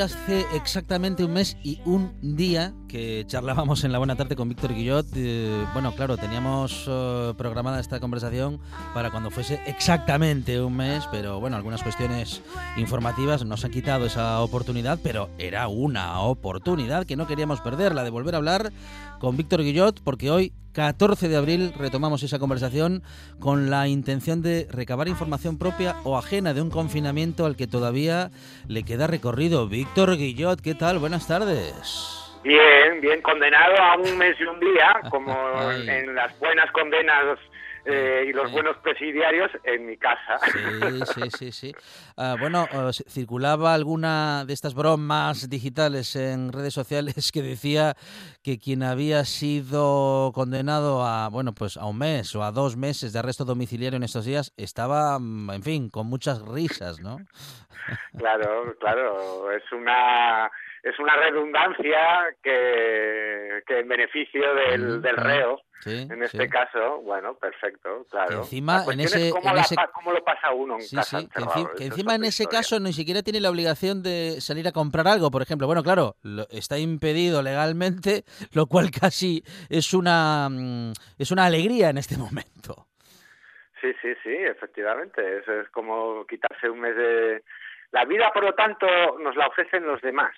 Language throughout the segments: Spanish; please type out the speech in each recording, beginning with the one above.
Hace exactamente un mes y un día que charlábamos en la buena tarde con Víctor Guillot. Eh, bueno, claro, teníamos eh, programada esta conversación para cuando fuese exactamente un mes, pero bueno, algunas cuestiones informativas nos han quitado esa oportunidad, pero era una oportunidad que no queríamos perder, la de volver a hablar con Víctor Guillot, porque hoy 14 de abril retomamos esa conversación con la intención de recabar información propia o ajena de un confinamiento al que todavía le queda recorrido. Víctor Guillot, ¿qué tal? Buenas tardes. Bien, bien, condenado a un mes y un día, como en las buenas condenas eh, y los buenos presidiarios en mi casa. Sí, sí, sí. sí. Ah, bueno, circulaba alguna de estas bromas digitales en redes sociales que decía que quien había sido condenado a, bueno, pues a un mes o a dos meses de arresto domiciliario en estos días estaba, mm, en fin, con muchas risas, ¿no? Claro, claro, es una es una redundancia que, que en beneficio del, del reo, en este caso, bueno, perfecto, claro. encima, en ese, cómo, en ese... cómo, lo pasa uno en casa que, encima en ese caso ni siquiera tiene la obligación de salir a comprar algo, por ejemplo. Bueno, claro, está impedido legalmente, lo cual casi es una, mm, es una alegría en este momento. Sí, sí, sí, efectivamente. Eso es como quitarse un mes de la vida, por lo tanto, nos la ofrecen los demás.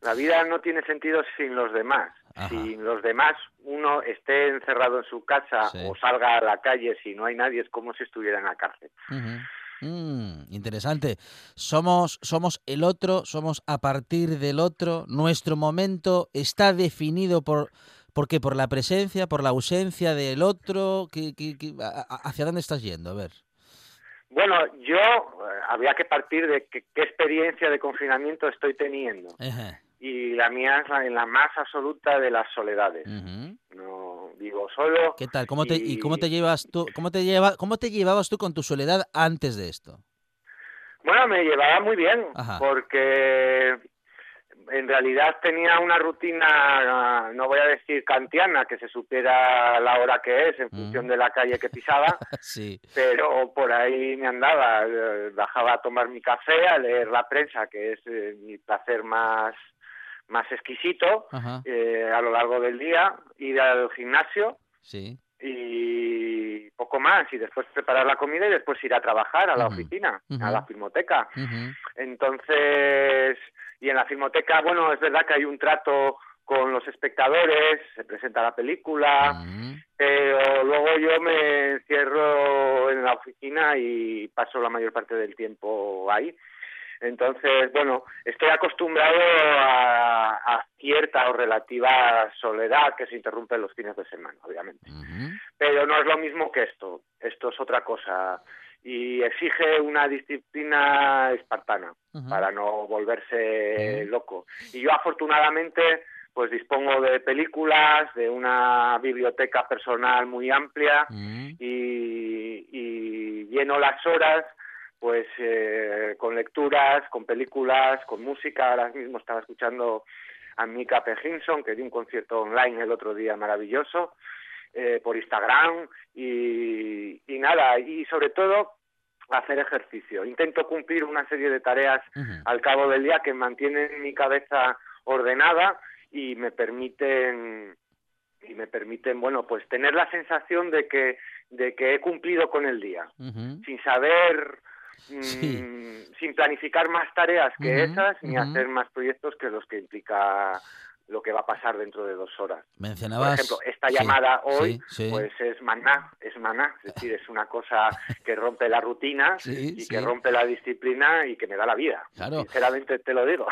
La vida no tiene sentido sin los demás. Sin los demás, uno esté encerrado en su casa o salga a la calle si no hay nadie, es como si estuviera en la cárcel. Mm, interesante. Somos, somos el otro, somos a partir del otro. Nuestro momento está definido por, ¿por qué? Por la presencia, por la ausencia del otro. hacia dónde estás yendo? A ver. Bueno, yo eh, había que partir de qué experiencia de confinamiento estoy teniendo. Y la mía es en la más absoluta de las soledades. No vivo solo. ¿Qué tal? ¿Cómo te, y... cómo te llevas tú? Cómo te lleva, cómo te llevabas tú con tu soledad antes de esto? Bueno, me llevaba muy bien, porque en realidad tenía una rutina, no voy a decir kantiana, que se supiera la hora que es en función mm. de la calle que pisaba, sí. pero por ahí me andaba, eh, bajaba a tomar mi café, a leer la prensa, que es eh, mi placer más más exquisito eh, a lo largo del día, ir al gimnasio sí. y poco más, y después preparar la comida y después ir a trabajar a la oficina, a la filmoteca. Entonces, y en la filmoteca, bueno, es verdad que hay un trato con los espectadores, se presenta la película, pero luego yo me encierro en la oficina y paso la mayor parte del tiempo ahí. Entonces, bueno, estoy acostumbrado a, cierta o relativa soledad que se interrumpe en los fines de semana, obviamente. Pero no es lo mismo que esto. Esto es otra cosa y exige una disciplina espartana para no volverse loco. Y yo afortunadamente pues dispongo de películas, de una biblioteca personal muy amplia y, y lleno las horas pues eh, con lecturas, con películas, con música. Ahora mismo estaba escuchando a Mika P. que dio un concierto online el otro día maravilloso, eh, por Instagram y, nada, y sobre todo hacer ejercicio. Intento cumplir una serie de tareas al cabo del día que mantienen mi cabeza ordenada y me permiten y me permiten bueno pues tener la sensación de que de que he cumplido con el día. Sin saber mm, sin planificar más tareas que esas ni hacer más proyectos que los que implica lo que va a pasar dentro de dos horas. Mencionabas... Por ejemplo, esta llamada hoy, pues es maná, es maná, es decir, es una cosa que rompe la rutina y que rompe la disciplina y que me da la vida. Claro. Sinceramente te lo digo.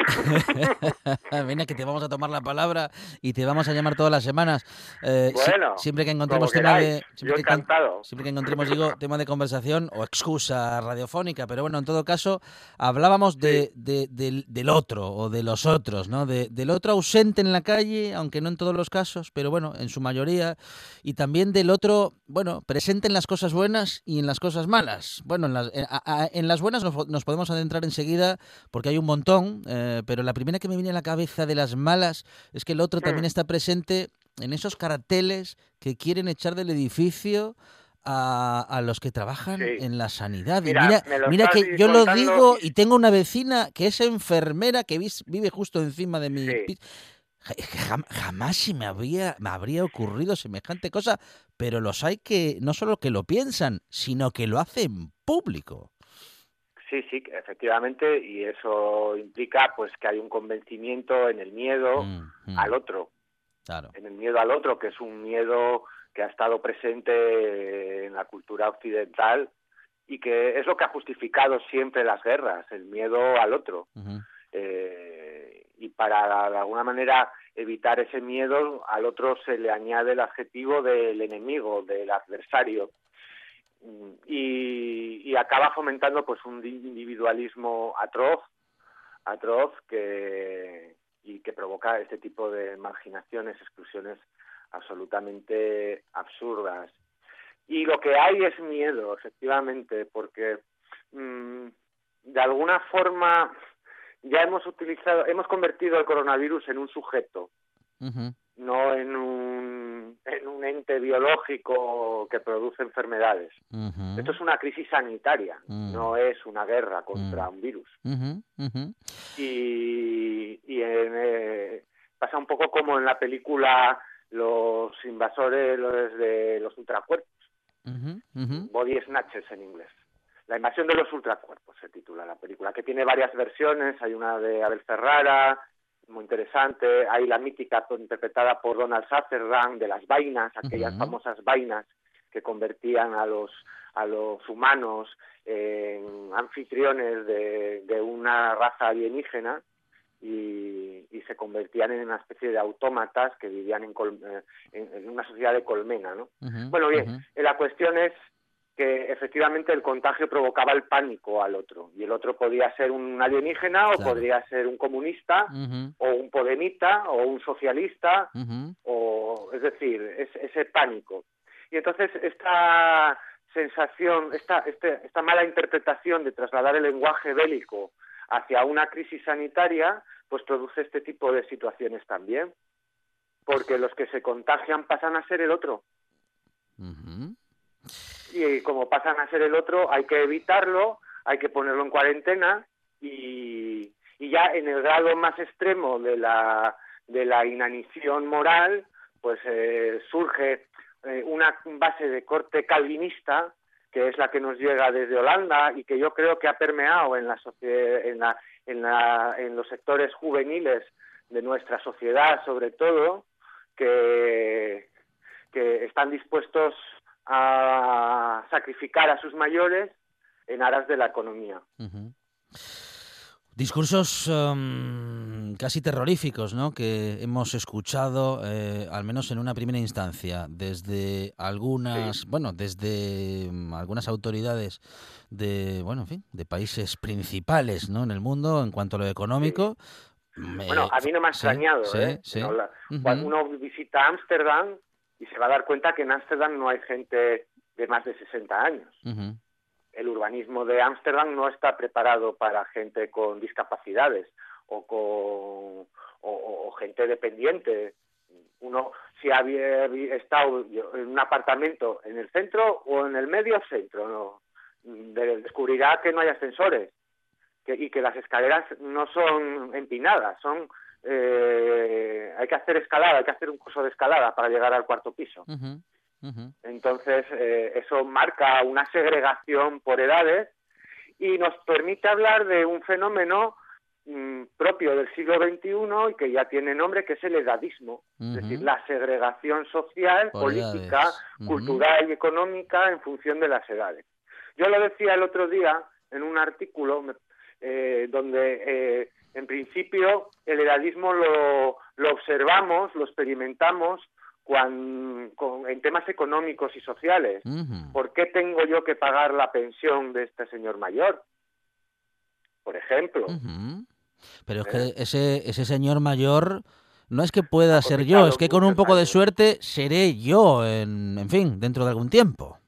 Venga, que te vamos a tomar la palabra y te vamos a llamar todas las semanas. Eh, bueno, siempre que encontremos tema de... Siempre que. Siempre que encontremos, digo, tema de conversación o excusa radiofónica, pero bueno, en todo caso, hablábamos de, del, del, otro o de los otros, ¿no? De, del otro ausente en la calle, aunque no en todos los casos, pero bueno, en su mayoría, y también del otro, bueno, presente en las cosas buenas y en las cosas malas. Bueno, en las, en, las buenas nos, podemos adentrar enseguida porque hay un montón, eh, pero la primera que me viene a la cabeza de las malas es que el otro también mm. está presente en esos carteles que quieren echar del edificio a, los que trabajan en la sanidad. Mira, mira, que yo lo digo y tengo una vecina que es enfermera que vive justo encima de mi jamás se me habría, me habría ocurrido semejante cosa, pero los hay que no solo que lo piensan, sino que lo hacen público. Sí, sí, efectivamente, y eso implica pues que hay un convencimiento en el miedo mm, mm. al otro. Claro. En el miedo al otro, que es un miedo que ha estado presente en la cultura occidental y que es lo que ha justificado siempre las guerras, el miedo al otro y para de alguna manera evitar ese miedo al otro se le añade el adjetivo del enemigo, del adversario y, acaba fomentando pues un individualismo atroz, atroz que y que provoca este tipo de marginaciones, exclusiones absolutamente absurdas. Y lo que hay es miedo, efectivamente, porque mm, de alguna forma ya hemos utilizado, hemos convertido el coronavirus en un sujeto, no en un, en un ente biológico que produce enfermedades. Esto es una crisis sanitaria, mm. no es una guerra contra mm. un virus. Y, y eh, pasa un poco como en la película Los invasores de los ultracuerpos, body snatchers en inglés. La invasión de los ultracuerpos se titula la película, que tiene varias versiones. Hay una de Abel Ferrara, muy interesante. Hay la mítica interpretada por Donald Sutherland de las vainas, aquellas famosas vainas que convertían a los a los humanos en anfitriones de, una raza alienígena y, se convertían en una especie de autómatas que vivían en, eh, una sociedad de colmena, ¿no? bueno, bien, la cuestión es que efectivamente el contagio provocaba el pánico al otro. Y el otro podía ser un alienígena o podría ser un comunista o un podemita o un socialista o es decir es, ese pánico. Y entonces esta sensación esta este, esta mala interpretación de trasladar el lenguaje bélico hacia una crisis sanitaria pues produce este tipo de situaciones también. Porque los que se contagian pasan a ser el otro y como pasan a ser el otro, hay que evitarlo, hay que ponerlo en cuarentena y, y ya en el grado más extremo de la, de la inanición moral, pues eh, surge eh, una base de corte calvinista que es la que nos llega desde Holanda y que yo creo que ha permeado en la, en, la, en, la, en los sectores juveniles de nuestra sociedad sobre todo que, que están dispuestos a sacrificar a sus mayores en aras de la economía. Discursos em, casi terroríficos, ¿no? Que hemos escuchado, eh, al menos en una primera instancia, desde algunas, bueno, desde em, algunas autoridades de, bueno, en fin, de países principales, ¿no? En el mundo en cuanto a lo económico. bueno, a mí no me ha extrañado, ¿eh? Cuando uno visita Ámsterdam, y se va a dar cuenta que en Ámsterdam no hay gente de más de 60 años. el urbanismo de Ámsterdam no está preparado para gente con discapacidades o con o, gente dependiente. Uno, si había estado en un apartamento en el centro o en el medio centro, no, descubrirá que no hay ascensores que, y que las escaleras no son empinadas, son eh, hay que hacer escalada, hay que hacer un curso de escalada para llegar al cuarto piso. Entonces, eh, eso marca una segregación por edades y nos permite hablar de un fenómeno mm, propio del siglo XXI y que ya tiene nombre, que es el edadismo, es decir, la segregación social, política, cultural y económica en función de las edades. Yo lo decía el otro día en un artículo eh, donde eh, en principio el edadismo lo, lo observamos, lo experimentamos en temas económicos y sociales. ¿Por qué tengo yo que pagar la pensión de este señor mayor? Por ejemplo. Pero es que ¿Eh? ese, ese señor mayor no es que pueda ser yo, es que con un poco de suerte seré yo, en, en fin, dentro de algún tiempo.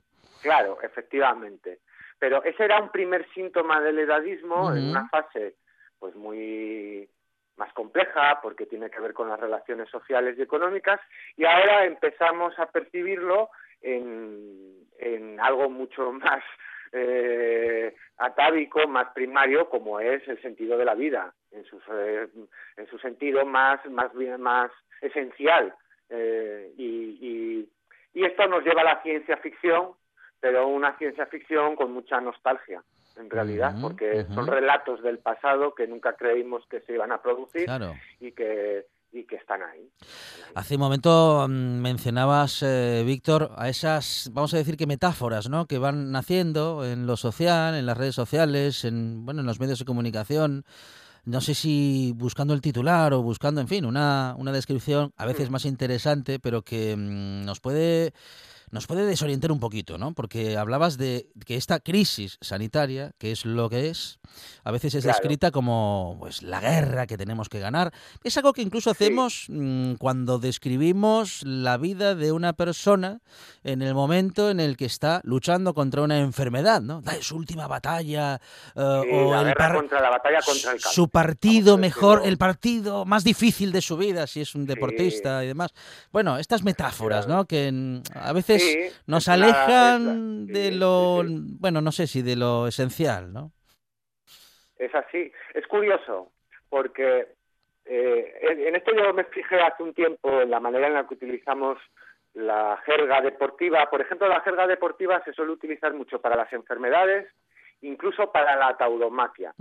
Claro, efectivamente. Pero ese era un primer síntoma del edadismo en una fase pues muy más compleja porque tiene que ver con las relaciones sociales y económicas y ahora empezamos a percibirlo en, en algo mucho más eh, atávico, más primario, como es el sentido de la vida, en, sus, eh, en su sentido más, más, bien, más esencial. Eh, y, y esto nos lleva a la ciencia ficción, pero una ciencia ficción con mucha nostalgia en realidad, porque son relatos del pasado que nunca creímos que se iban a producir y que y que están ahí. Hace un momento mm, mencionabas, eh, Víctor, a esas, vamos a decir que metáforas, ¿no? Que van naciendo en lo social, en las redes sociales, en, bueno, en los medios de comunicación. No sé si buscando el titular o buscando, en fin, una, una descripción a veces mm. más interesante, pero que mm, nos puede nos puede desorientar un poquito, ¿no? Porque hablabas de que esta crisis sanitaria, que es lo que es, a veces es descrita como pues la guerra que tenemos que ganar. Es algo que incluso hacemos mm, cuando describimos la vida de una persona en el momento en el que está luchando contra una enfermedad, ¿no? Da su última batalla eh, o la contra la batalla contra el su partido mejor, el partido más difícil de su vida si es un deportista y demás. Bueno, estas metáforas, ¿no? Que a veces nos alejan de lo, bueno, no sé si de lo esencial, ¿no? Es así. Es curioso, porque eh, en esto yo me fijé hace un tiempo en la manera en la que utilizamos la jerga deportiva. Por ejemplo, la jerga deportiva se suele utilizar mucho para las enfermedades, incluso para la tauromaquia.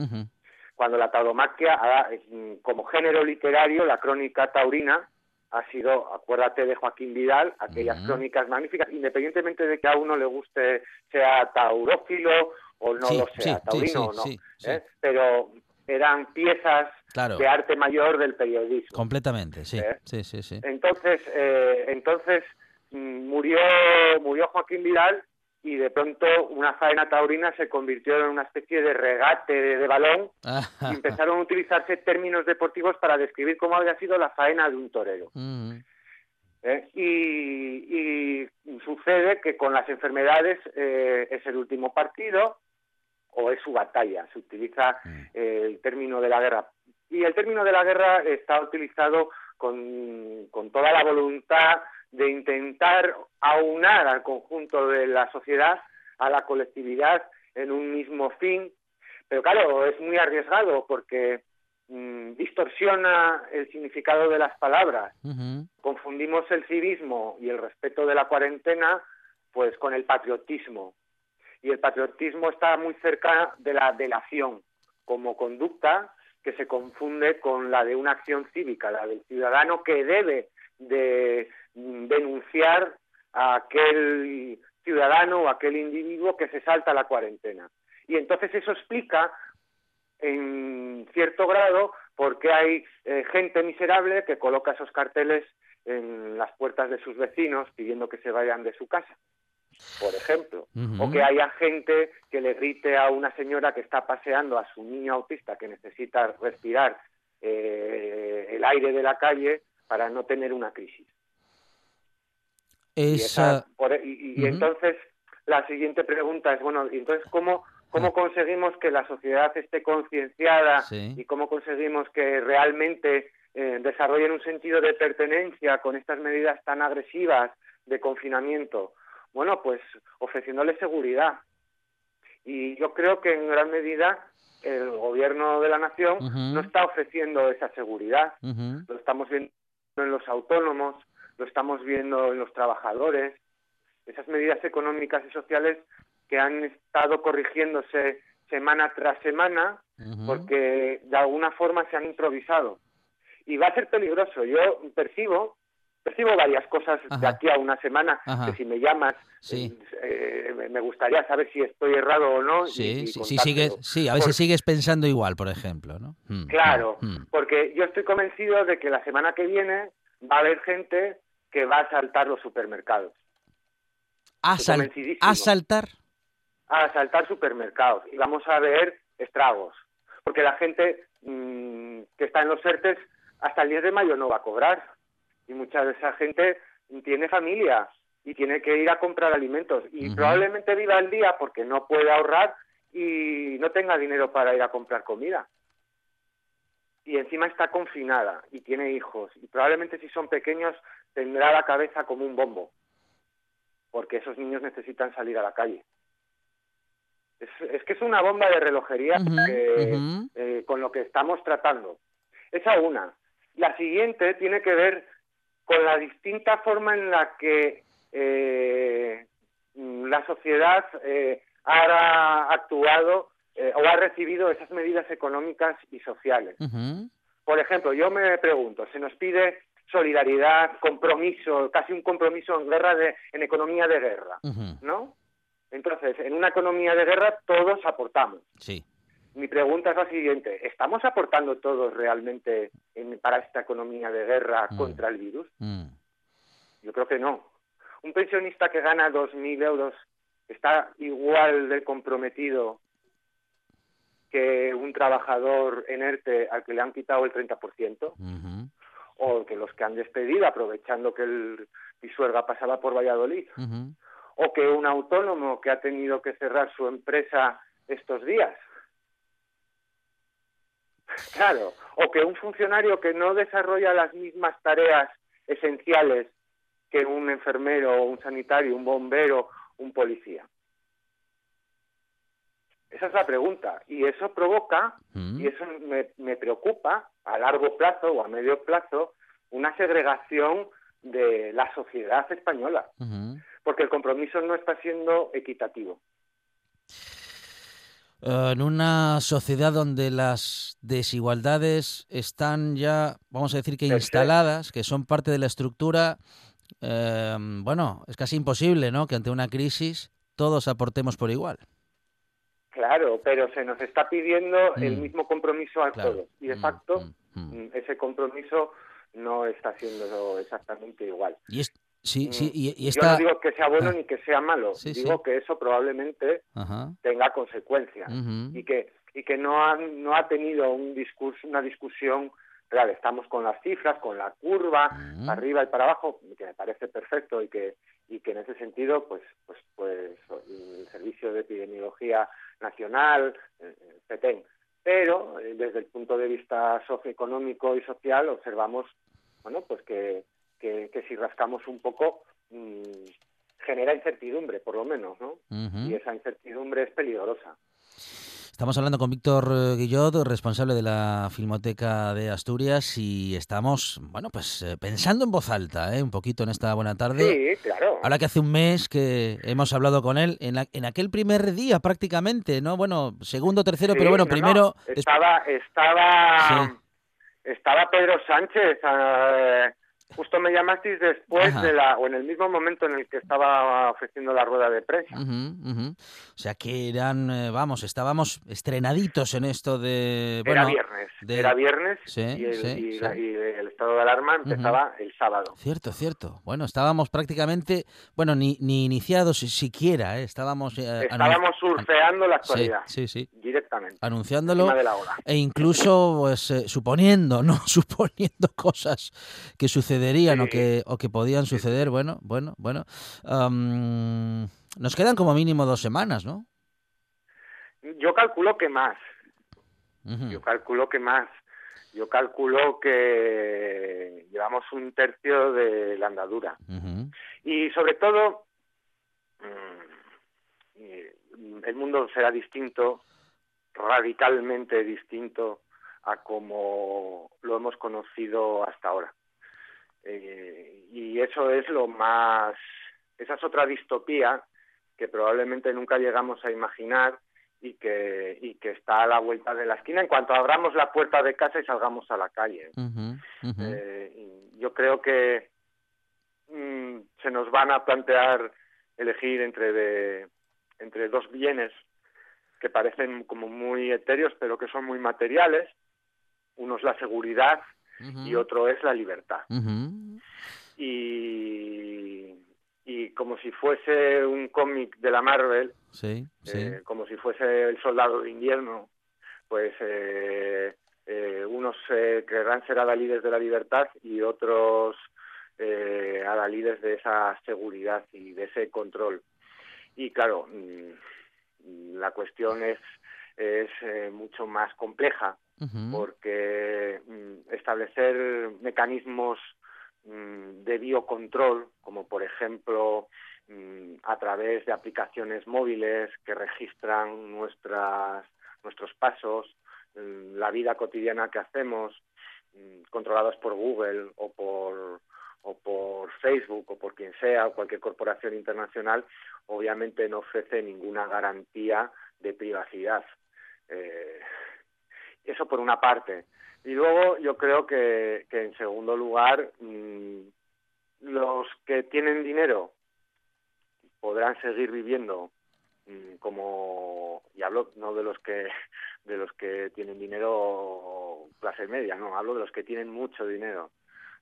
Cuando la tauromaquia, ah, como género literario, la crónica taurina, ha sido, acuérdate de Joaquín Vidal, aquellas crónicas magníficas, independientemente de que a uno le guste, sea taurófilo o no lo sea, taurino o no, ¿eh? pero eran piezas de arte mayor del periodismo. Completamente, sí, ¿Eh? sí, sí, sí. Entonces, eh, entonces mm, murió, murió Joaquín Vidal y de pronto una faena taurina se convirtió en una especie de regate de, balón y empezaron a utilizarse términos deportivos para describir cómo había sido la faena de un torero. Mm. ¿Eh? y, sucede que con las enfermedades eh, es el último partido o es su batalla, se utiliza mm. el término de la guerra. Y el término de la guerra está utilizado con, con toda la voluntad de intentar aunar al conjunto de la sociedad, a la colectividad, en un mismo fin. Pero claro, es muy arriesgado porque mm, distorsiona el significado de las palabras. Confundimos el civismo y el respeto de la cuarentena pues con el patriotismo. Y el patriotismo está muy cerca de la delación como conducta que se confunde con la de una acción cívica, la del ciudadano que debe de denunciar a aquel ciudadano o aquel individuo que se salta la cuarentena. Y entonces eso explica en cierto grado por qué hay eh, gente miserable que coloca esos carteles en las puertas de sus vecinos pidiendo que se vayan de su casa, por ejemplo. O que haya gente que le grite a una señora que está paseando a su niño autista que necesita respirar eh, el aire de la calle para no tener una crisis. Y, entonces la siguiente pregunta es, bueno, entonces, ¿cómo, cómo conseguimos que la sociedad esté concienciada y cómo conseguimos que realmente eh, desarrollen un sentido de pertenencia con estas medidas tan agresivas de confinamiento? Bueno, pues ofreciéndoles seguridad. Y yo creo que en gran medida el gobierno de la nación no está ofreciendo esa seguridad. Lo estamos viendo en los autónomos, lo estamos viendo en los trabajadores. Esas medidas económicas y sociales que han estado corrigiéndose semana tras semana porque de alguna forma se han improvisado. Y va a ser peligroso. Yo percibo percibo varias cosas de aquí a una semana que si me llamas eh, me gustaría saber si estoy errado o no sí sí sigues sí a veces sigues pensando igual por ejemplo no mm, claro mm, mm. porque yo estoy convencido de que la semana que viene va a haber gente que va a saltar los supermercados. A, a saltar. A saltar supermercados y vamos a ver estragos porque la gente que está en los ERTES hasta el 10 de mayo no va a cobrar. Y mucha de esa gente tiene familia y tiene que ir a comprar alimentos. Y probablemente viva el día porque no puede ahorrar y no tenga dinero para ir a comprar comida. Y encima está confinada y tiene hijos y probablemente si son pequeños tendrá la cabeza como un bombo porque esos niños necesitan salir a la calle. Es, que es una bomba de relojería eh, con lo que estamos tratando. Esa una. La siguiente tiene que ver con la distinta forma en la que eh, la sociedad eh, ha actuado eh, o ha recibido esas medidas económicas y sociales. Por ejemplo, yo me pregunto, se nos pide solidaridad, compromiso, casi un compromiso en guerra de, en economía de guerra, ¿no? Entonces, en una economía de guerra todos aportamos. Sí. Mi pregunta es la siguiente, ¿estamos aportando todos realmente para esta economía de guerra mm. contra el virus? Mm. Yo creo que no. Un pensionista que gana 2.000 euros está igual de comprometido que un trabajador en ERTE al que le han quitado el 30%, o que los que han despedido aprovechando que el Pisuerga pasaba por Valladolid, o que un autónomo que ha tenido que cerrar su empresa estos días. Claro, o que un funcionario que no desarrolla las mismas tareas esenciales que un enfermero, un sanitario, un bombero, un policía. Esa es la pregunta. Y eso provoca, mm. y eso me, preocupa, a largo plazo o a medio plazo, una segregación de la sociedad española. Porque el compromiso no está siendo equitativo. Eh, en una sociedad donde las desigualdades están ya, vamos a decir que instaladas, que son parte de la estructura, eh, bueno, es casi imposible, ¿no? Que ante una crisis todos aportemos por igual. Claro, pero se nos está pidiendo el mm. mismo compromiso a todos y de mm, facto mm, ese compromiso no está siendo exactamente igual. Y, Sí, mm. sí, y, Yo no digo que sea bueno ah. ni que sea malo, digo que eso probablemente tenga consecuencias y que y que no ha, no ha tenido un discurso, una discusión real. Estamos con las cifras, con la curva, para arriba y para abajo, que me parece perfecto y que y que en ese sentido, pues pues pues el Servicio de Epidemiología Nacional, eh, PETEN, pero eh, desde el punto de vista socioeconómico y social observamos, bueno, pues que que, si rascamos un poco mm, genera incertidumbre, por lo menos, ¿no? Y esa incertidumbre es peligrosa. Estamos hablando con Víctor eh, Guillot, responsable de la Filmoteca de Asturias, y estamos, bueno, pues eh, pensando en voz alta, ¿eh? un poquito en esta buena tarde. Sí, claro. Ahora que hace un mes que hemos hablado con él, en, en aquel primer día prácticamente, ¿no? Bueno, segundo, tercero, pero bueno, primero... Estaba, estaba, estaba Pedro Sánchez... Eh, Justo me llamasteis después de la, o en el mismo momento en el que estaba ofreciendo la rueda de prensa. O sea que eran, eh, vamos, estábamos estrenaditos en esto de... era viernes, era viernes y, el, estado de alarma empezaba el sábado. Cierto, cierto. Bueno, estábamos prácticamente, bueno, ni, ni iniciados siquiera, ¿eh? estábamos... Eh, estábamos surfeando la actualidad. Sí, sí, Directamente. Anunciándolo e incluso pues, suponiendo, ¿no? suponiendo cosas que suceden o, que, o que podían suceder. Bueno, bueno, bueno. Nos quedan como mínimo dos semanas, ¿no? Yo calculo que más. Yo calculo que más. Yo calculo que llevamos un tercio de la andadura. Y sobre todo, mm, el mundo será distinto, radicalmente distinto a como lo hemos conocido hasta ahora. Eh, y eso es lo más, esa es otra distopía que probablemente nunca llegamos a imaginar y que, y que está a la vuelta de la esquina en cuanto abramos la puerta de casa y salgamos a la calle. Eh, yo creo que mm, se nos van a plantear elegir entre, de, entre dos bienes que parecen como muy etéreos pero que son muy materiales. Uno es la seguridad y otro es la libertad. Y y como si fuese un cómic de la Marvel, sí, eh, como si fuese el soldado de invierno, pues eh, eh, unos querrán ser adalides de la libertad y otros adalides de esa seguridad y de ese control. Y claro, mm, la cuestión es, es mucho más compleja porque mm, establecer mecanismos Mm, de biocontrol, como por ejemplo mm, a través de aplicaciones móviles que registran nuestras, nuestros pasos, la vida cotidiana que hacemos, controladas por Google o por, o por Facebook o por quien sea o cualquier corporación internacional, obviamente no ofrece ninguna garantía de privacidad. Eh, eso por una parte. Y luego yo creo que, que en segundo lugar, mm, los que tienen dinero podrán seguir viviendo mm, como y hablo no de los que de los que tienen dinero clase media no hablo de los que tienen mucho dinero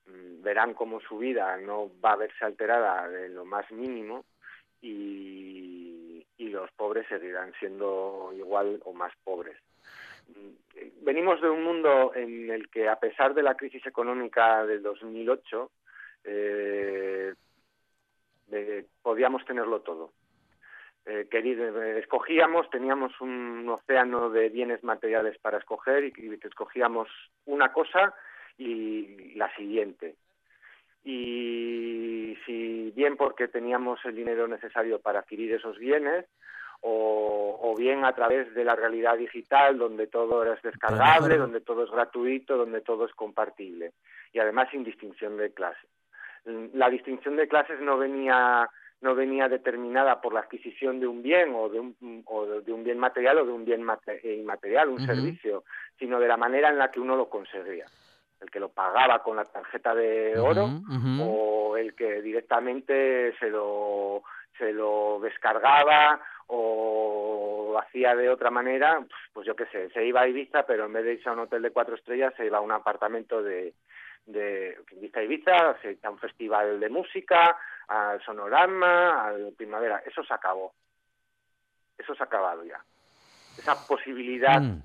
mm, verán como su vida no va a verse alterada de lo más mínimo y, y los pobres seguirán siendo igual o más pobres venimos de un mundo en el que, a pesar de la crisis económica del 2008, eh, podíamos tenerlo todo. Eh, escogíamos, teníamos un océano de bienes materiales para escoger y, y escogíamos una cosa y la siguiente. Y si bien porque teníamos el dinero necesario para adquirir esos bienes, o, bien a través de la realidad digital, donde todo es descargable, donde todo es gratuito, donde todo es compartible, y además sin distinción de clases. La distinción de clases no venía no venía determinada por la adquisición de un bien o de un, o de un bien material o de un bien eh, inmaterial, un servicio, sino de la manera en la que uno lo conseguía. El que lo pagaba con la tarjeta de oro o el que directamente se lo, se lo descargaba o hacía de otra manera, pues yo qué sé, se iba a Ibiza, pero en vez de irse a un hotel de cuatro estrellas, se iba a un apartamento de, de Ibiza Ibiza, a un festival de música, al sonorama, al primavera, eso se acabó. Eso se ha acabado ya. Esa posibilidad mm.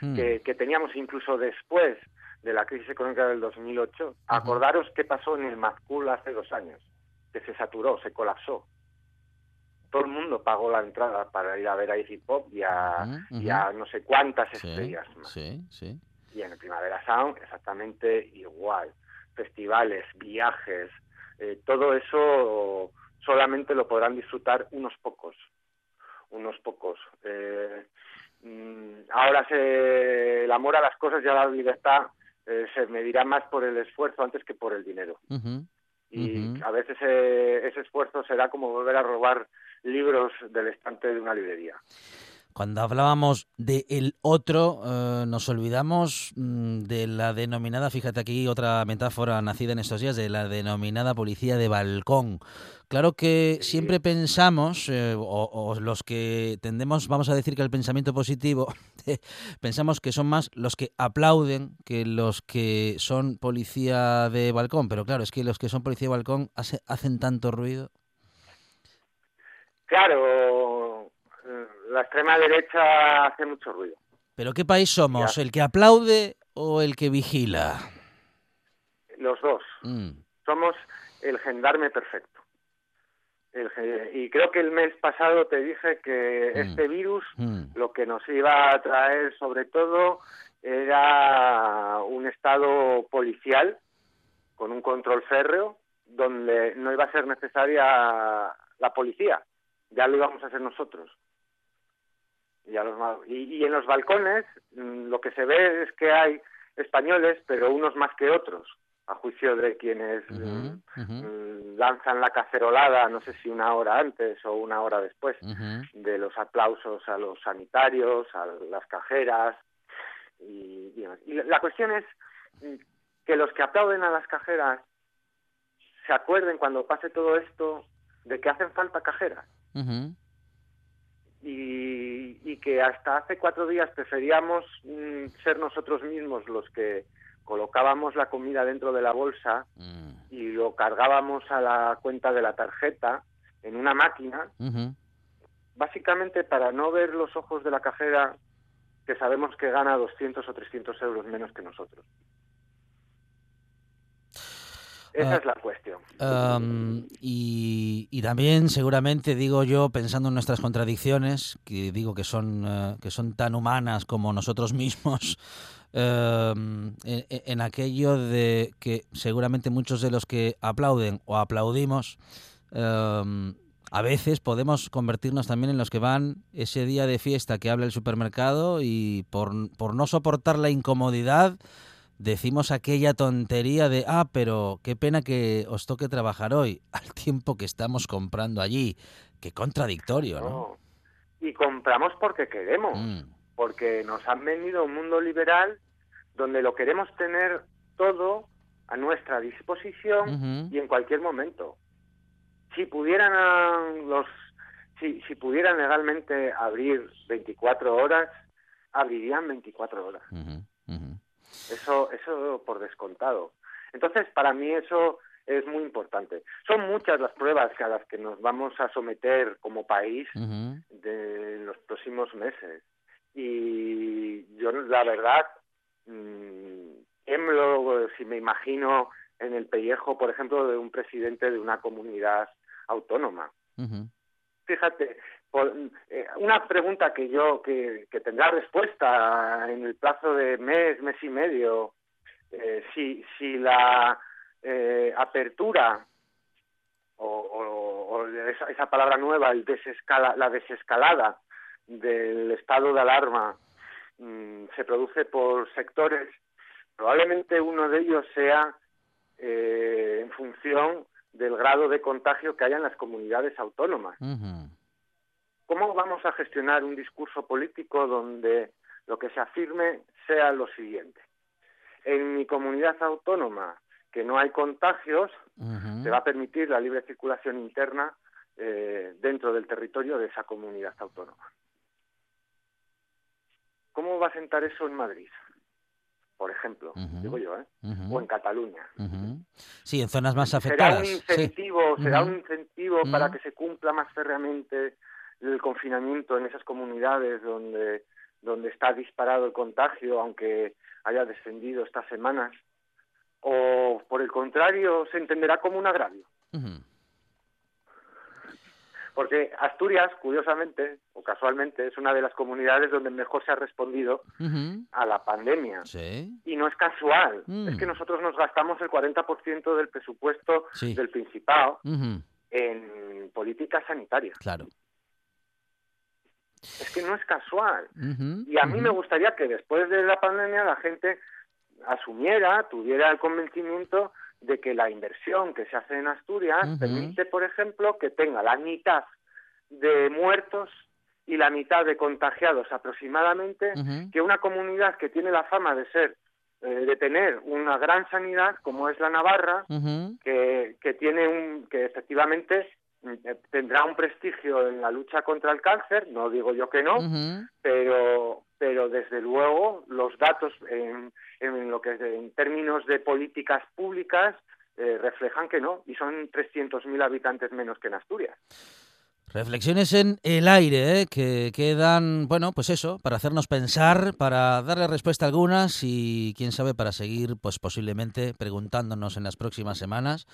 Mm. que, que, teníamos incluso después de la crisis económica del 2008, acordaros qué pasó en el Mazcool hace dos años, que se saturó, se colapsó todo el mundo pagó la entrada para ir a ver a Iggy Pop y a, no sé cuántas estrellas más. Y en el Primavera Sound exactamente igual. Festivales, viajes, eh, todo eso solamente lo podrán disfrutar unos pocos. Unos pocos. Eh, mm, ahora se, el amor a las cosas y a la libertad eh, se medirá más por el esfuerzo antes que por el dinero. Y a veces ese esfuerzo será como volver a robar libros del estante de una librería. Cuando hablábamos de el otro, eh, nos olvidamos mm, de la denominada, fíjate aquí otra metáfora nacida en estos días, de la denominada policía de balcón. Claro que siempre pensamos, eh, o, los que tendemos, vamos a decir que el pensamiento positivo, pensamos que son más los que aplauden que los que son policía de balcón. Pero claro, es que los que son policía de balcón hacen tanto ruido. Claro, la extrema derecha hace mucho ruido. ¿Pero qué país somos? ¿El que aplaude o el que vigila? Los dos. Mm. Somos el gendarme perfecto. y creo que el mes pasado te dije que mm. este virus mm. lo que nos iba a traer sobre todo era un estado policial con un control férreo donde no iba a ser necesaria la policía, ya lo íbamos a hacer nosotros. Y, y, en los balcones mm, lo que se ve es que hay españoles, pero unos más que otros, a juicio de quienes mm, mm, lanzan la cacerolada, no sé si una hora antes o una hora después, de los aplausos a los sanitarios, a las cajeras. Y, y la cuestión es que los que aplauden a las cajeras se acuerden cuando pase todo esto de que hacen falta cajeras. Y, que hasta hace cuatro días preferíamos mm, ser nosotros mismos los que colocábamos la comida dentro de la bolsa mm. y lo cargábamos a la cuenta de la tarjeta en una máquina, básicamente para no ver los ojos de la cajera que sabemos que gana 200 o 300 euros menos que nosotros. Esa ah, es la cuestión. y, también, seguramente, digo yo, pensando en nuestras contradicciones, que digo que son, eh, que son tan humanas como nosotros mismos, en, en, aquello de que seguramente muchos de los que aplauden o aplaudimos, a veces podemos convertirnos también en los que van ese día de fiesta que habla el supermercado y por, por no soportar la incomodidad, decimos aquella tontería de, ah, pero qué pena que os toque trabajar hoy, al tiempo que estamos comprando allí. Qué contradictorio, ¿no? Y compramos porque queremos, mm. porque nos han venido un mundo liberal donde lo queremos tener todo a nuestra disposición y en cualquier momento. Si pudieran los si, si pudieran legalmente abrir 24 horas, abrirían 24 horas. Eso, eso por descontado. Entonces, para mí eso es muy importante. Son muchas las pruebas a las que nos vamos a someter como país en los próximos meses. Y yo, la verdad, mmm, si me imagino en el pellejo, por ejemplo, de un presidente de una comunidad autónoma. Fíjate, eh, una pregunta que yo que, tendrá respuesta en el plazo de mes mes y medio eh, si si la eh, apertura o, esa, palabra nueva el desescala, la desescalada del estado de alarma mm, se produce por sectores probablemente uno de ellos sea en función del grado de contagio que haya en las comunidades autónomas ¿Cómo vamos a gestionar un discurso político donde lo que se afirme sea lo siguiente? En mi comunidad autónoma, que no hay contagios, se va a permitir la libre circulación interna eh, dentro del territorio de esa comunidad autónoma. ¿Cómo va a sentar eso en Madrid? Por ejemplo, digo yo, ¿eh? O en Cataluña. Sí, en zonas más afectadas. Será un incentivo, será un incentivo para que se cumpla más férreamente el confinamiento en esas comunidades donde, donde está disparado el contagio, aunque haya descendido estas semanas, o por el contrario se entenderá como un agravio. Porque Asturias, curiosamente o casualmente, es una de las comunidades donde mejor se ha respondido a la pandemia. Y no es casual, mm. es que nosotros nos gastamos el 40% del presupuesto del Principado en políticas sanitarias. Claro. Es que no es casual. y a mí me gustaría que después de la pandemia la gente asumiera, tuviera el convencimiento de que la inversión que se hace en Asturias permite, por ejemplo, que tenga la mitad de muertos y la mitad de contagiados aproximadamente que una comunidad que tiene la fama de ser eh, de tener una gran sanidad como es la Navarra que, que tiene un que efectivamente tendrá un prestigio en la lucha contra el cáncer, no digo yo que no, pero pero desde luego los datos en, en lo que en términos de políticas públicas eh, reflejan que no y son 300.000 habitantes menos que en Asturias. Reflexiones en el aire, ¿eh? que quedan, bueno, pues eso, para hacernos pensar, para darle respuesta a algunas y, quién sabe, para seguir, pues posiblemente preguntándonos en las próximas semanas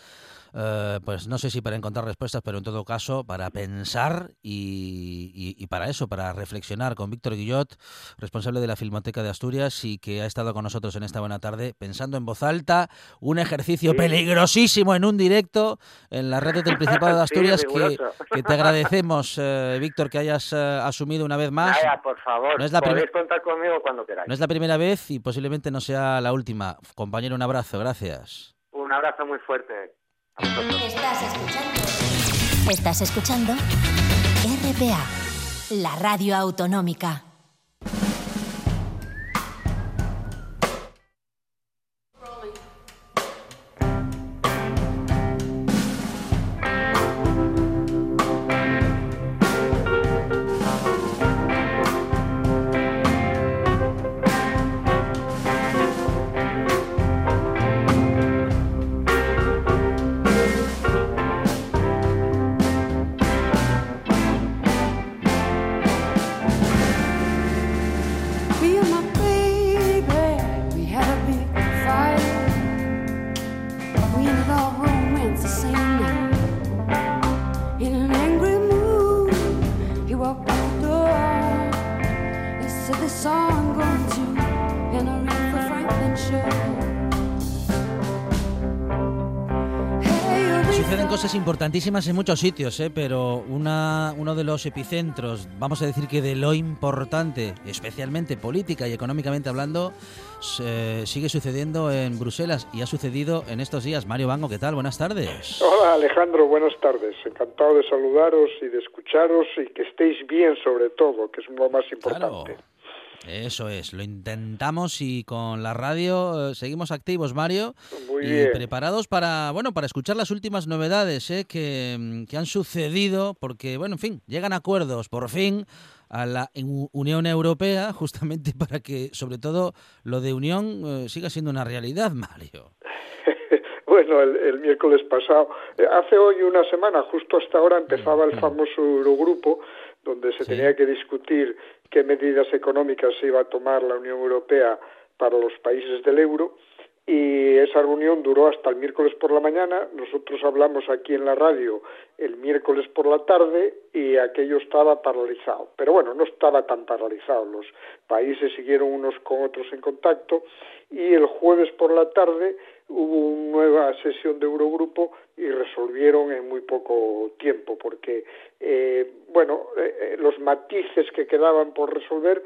eh, pues no sé si para encontrar respuestas, pero en todo caso para pensar y, para eso, para reflexionar con Víctor Guillot, responsable de la Filmoteca de Asturias y que ha estado con nosotros en esta buena tarde, pensando en voz alta, un ejercicio peligrosísimo en un directo en la red del Principado de Asturias que, te agradecemos, eh, Víctor, que hayas eh, asumido una vez más. por favor, no es la podéis contar conmigo cuando queráis. No es la primera vez y posiblemente no sea la última. Compañero, un abrazo, gracias. Un abrazo muy fuerte. Estás escuchando. Estás escuchando RPA, la radio autonómica. Importantísimas en muchos sitios, ¿eh? pero una, uno de los epicentros, vamos a decir que de lo importante, especialmente política y económicamente hablando, sigue sucediendo en Bruselas y ha sucedido en estos días. Mario Bango, ¿qué tal? Buenas tardes. Hola Alejandro, buenas tardes. Encantado de saludaros y de escucharos y que estéis bien sobre todo, que es lo más importante. Eso es, lo intentamos y con la radio eh, seguimos activos, Mario. Muy y preparados para, bueno, para escuchar las últimas novedades eh, que, que, han sucedido, porque, bueno, en fin, llegan acuerdos por fin a la Unión Europea, justamente para que, sobre todo, lo de Unión eh, siga siendo una realidad, Mario. bueno, el, miércoles pasado, hace hoy una semana, justo hasta ahora, empezaba el famoso Eurogrupo, donde se tenía que discutir qué medidas económicas iba a tomar la Unión Europea para los países del euro y esa reunión duró hasta el miércoles por la mañana. Nosotros hablamos aquí en la radio el miércoles por la tarde y aquello estaba paralizado. Pero bueno, no estaba tan paralizado. Los países siguieron unos con otros en contacto y el jueves por la tarde hubo una nueva sesión de Eurogrupo y resolvieron en muy poco tiempo porque, eh, bueno, eh, eh, los matices que quedaban por resolver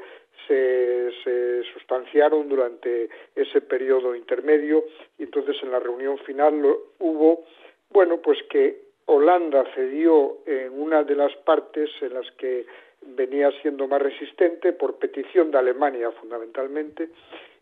se, se sustanciaron durante ese periodo intermedio y entonces en la reunión final hubo, bueno, pues que Holanda cedió en una de las partes en las que venía siendo más resistente por petición de Alemania fundamentalmente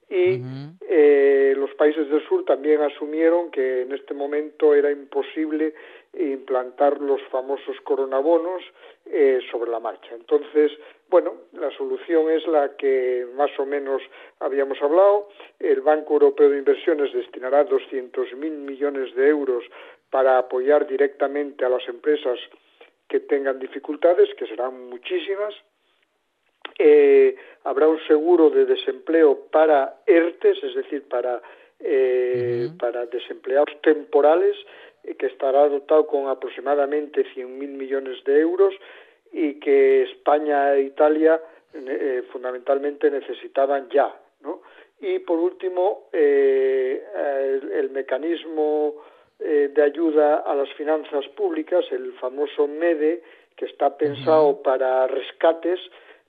y eh, los países del sur también asumieron que en este momento era imposible implantar los famosos coronabonos eh, sobre la marcha. Entonces, bueno, la solución es la que más o menos habíamos hablado. El Banco Europeo de Inversiones destinará 200.000 millones de euros para apoyar directamente a las empresas que tengan dificultades, que serán muchísimas. Eh, habrá un seguro de desempleo para ERTES, es decir, para, eh, para desempleados temporales, eh, que estará dotado con aproximadamente 100.000 millones de euros y que España e Italia eh, fundamentalmente necesitaban ya. ¿no? Y por último, el, el, mecanismo de ayuda a las finanzas públicas, el famoso MEDE, que está pensado para rescates,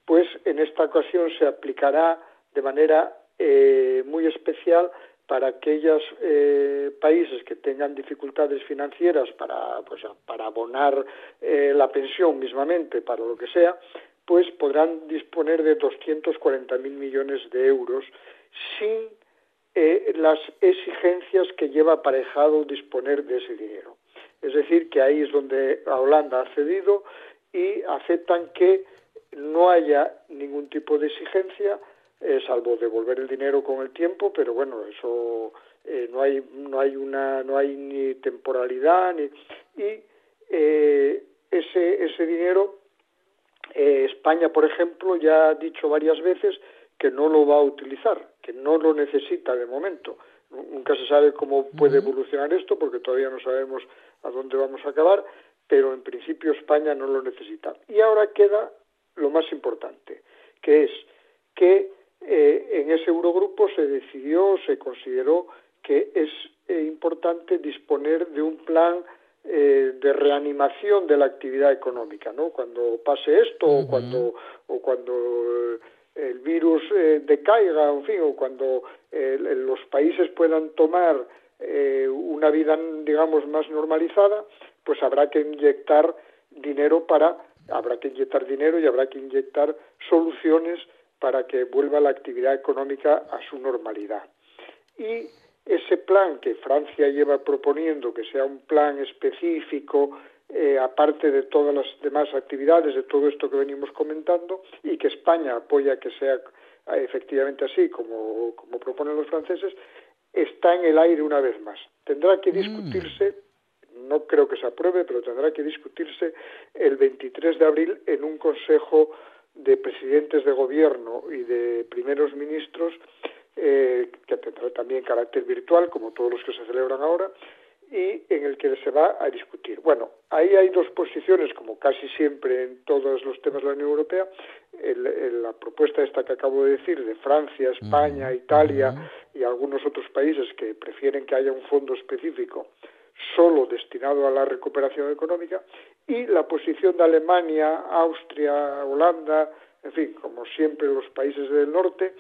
pues en esta ocasión se aplicará de manera eh, muy especial para aquellos eh, países que tengan dificultades financieras para, pues, para abonar eh, la pensión mismamente, para lo que sea, pues podrán disponer de 240.000 millones de euros sin las exigencias que lleva aparejado disponer de ese dinero. Es decir, que ahí es donde Holanda ha cedido y aceptan que no haya ningún tipo de exigencia, eh, salvo devolver el dinero con el tiempo, pero bueno, eso eh, no hay no hay una no hay ni temporalidad ni y eh, ese, ese dinero, eh, España, por ejemplo, ya ha dicho varias veces que no lo va a utilizar, que no lo necesita de momento. Nunca se sabe cómo puede evolucionar esto porque todavía no sabemos a dónde vamos a acabar, pero en principio España no lo necesita. Y ahora queda lo más importante, que es que eh, en ese Eurogrupo se decidió, se consideró que es eh, importante disponer de un plan eh, de reanimación de la actividad económica, ¿no? Cuando pase esto o cuando o cuando el virus decaiga, en fin, o cuando los países puedan tomar una vida, digamos, más normalizada, pues habrá que inyectar dinero para habrá que inyectar dinero y habrá que inyectar soluciones para que vuelva la actividad económica a su normalidad. Y ese plan que Francia lleva proponiendo, que sea un plan específico, eh, aparte de todas las demás actividades, de todo esto que venimos comentando, y que España apoya que sea eh, efectivamente así, como, como proponen los franceses, está en el aire una vez más. Tendrá que mm. No creo que se apruebe, pero tendrá que discutirse el 23 de abril en un Consejo de Presidentes de Gobierno y de Primeros Ministros, eh, que tendrá también carácter virtual, como todos los que se celebran ahora, y en el que se va a discutir. Bueno, ahí hay dos posiciones, como casi siempre en todos los temas de la Unión Europea. la propuesta esta que acabo de decir, de Francia, España, Italia y algunos otros países que prefieren que haya un fondo específico solo destinado a la recuperación económica, y la posición de Alemania, Austria, Holanda, en fin, como siempre los países del norte,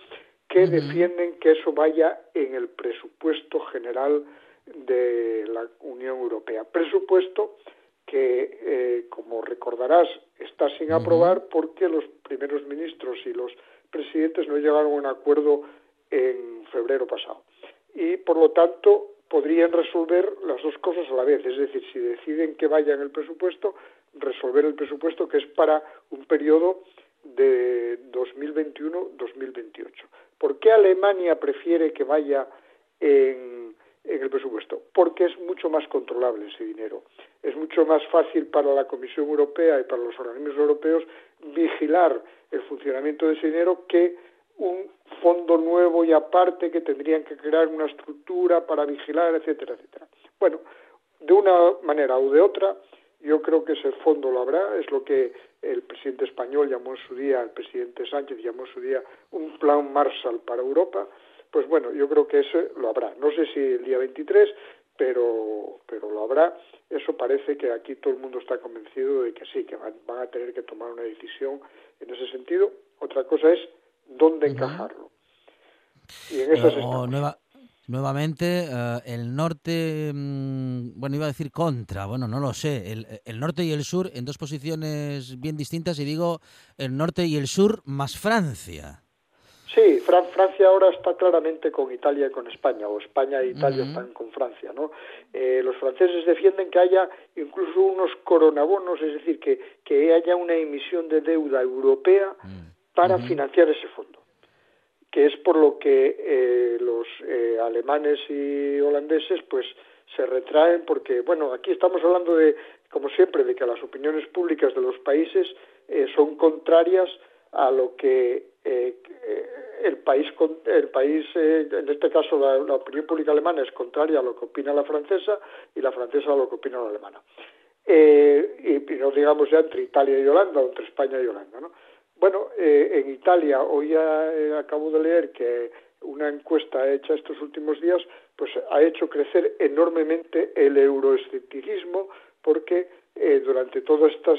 que defienden que eso vaya en el presupuesto general de la Unión Europea. Presupuesto que, eh, como recordarás, está sin aprobar porque los primeros ministros y los presidentes no llegaron a un acuerdo en febrero pasado. Y, por lo tanto, podrían resolver las dos cosas a la vez, es decir, si deciden que vaya en el presupuesto, resolver el presupuesto que es para un periodo de 2021-2028. ¿Por qué Alemania prefiere que vaya en, en, el presupuesto? Porque es mucho más controlable ese dinero. Es mucho más fácil para la Comisión Europea y para los organismos europeos vigilar el funcionamiento de ese dinero que un fondo nuevo y aparte que tendrían que crear una estructura para vigilar, etcétera, etcétera. Bueno, de una manera o de otra, yo creo que ese fondo lo habrá, es lo que el presidente español llamó en su día, el presidente Sánchez llamó en su día un plan Marshall para Europa, pues bueno, yo creo que ese lo habrá. No sé si el día 23, pero, pero lo habrá. Eso parece que aquí todo el mundo está convencido de que sí, que van a tener que tomar una decisión en ese sentido. Otra cosa es dónde encajarlo. Y en eso nueva, nuevamente, eh, el norte, mm, bueno, iba a decir contra, bueno, no lo sé, el, el, norte y el sur en dos posiciones bien distintas y digo el norte y el sur más Francia. Sí, Francia ahora está claramente con Italia y con España, o España e Italia están con Francia, ¿no? Eh, los franceses defienden que haya incluso unos coronabonos, es decir, que, que haya una emisión de deuda europea mm para financiar ese fondo, que es por lo que eh, los eh, alemanes y holandeses pues se retraen porque, bueno, aquí estamos hablando de, como siempre, de que las opiniones públicas de los países eh, son contrarias a lo que el país, el país en este caso la, opinión pública alemana es contraria a lo que opina la francesa y la francesa a lo que opina la alemana. y, y, no digamos ya entre Italia y Holanda o entre España y Holanda, ¿no? Bueno, eh, en Italia, hoy eh, acabo de leer que una encuesta hecha estos últimos días pues ha hecho crecer enormemente el euroescepticismo porque eh, durante todas estas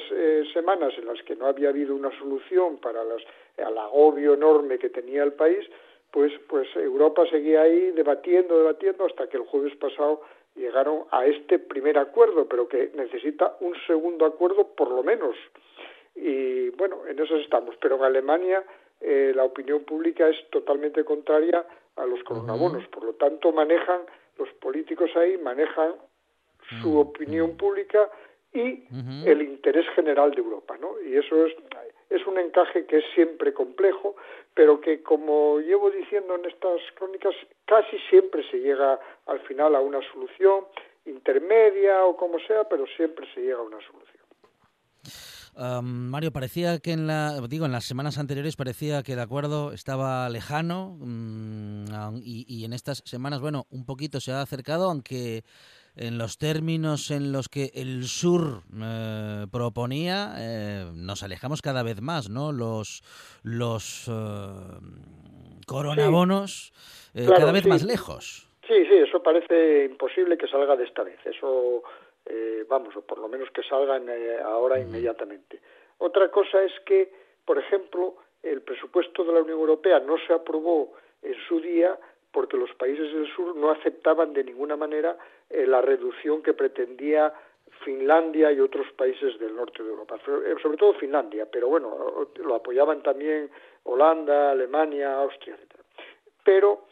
semanas en las que no había habido una solución para las, el agobio enorme que tenía el país, pues, pues Europa seguía ahí debatiendo, debatiendo, hasta que el jueves pasado llegaron a este primer acuerdo, pero que necesita un segundo acuerdo por lo menos. Y bueno, en eso estamos. Pero en Alemania eh, la opinión pública es totalmente contraria a los coronabonos. Por lo tanto, manejan, los políticos ahí manejan su opinión pública y el interés general de Europa, ¿no? Y eso es, es un encaje que es siempre complejo, pero que, como llevo diciendo en estas crónicas, casi siempre se llega al final a una solución intermedia o como sea, pero siempre se llega a una solución. Mario, parecía que en la, digo, en las semanas anteriores parecía que el acuerdo estaba lejano mm, y, en estas semanas, bueno, un poquito se ha acercado, aunque en los términos en los que el sur eh, proponía, eh, nos alejamos cada vez más, ¿no? Los, los eh, coronabonos cada vez más lejos. Sí, sí, eso parece imposible que salga de esta vez. Eso eh, vamos, o por lo menos que salgan eh, ahora inmediatamente. Otra cosa es que, por ejemplo, el presupuesto de la Unión Europea no se aprobó en su día porque los países del sur no aceptaban de ninguna manera eh, la reducción que pretendía Finlandia y otros países del norte de Europa, sobre todo Finlandia, pero bueno, lo apoyaban también Holanda, Alemania, Austria, etc. Pero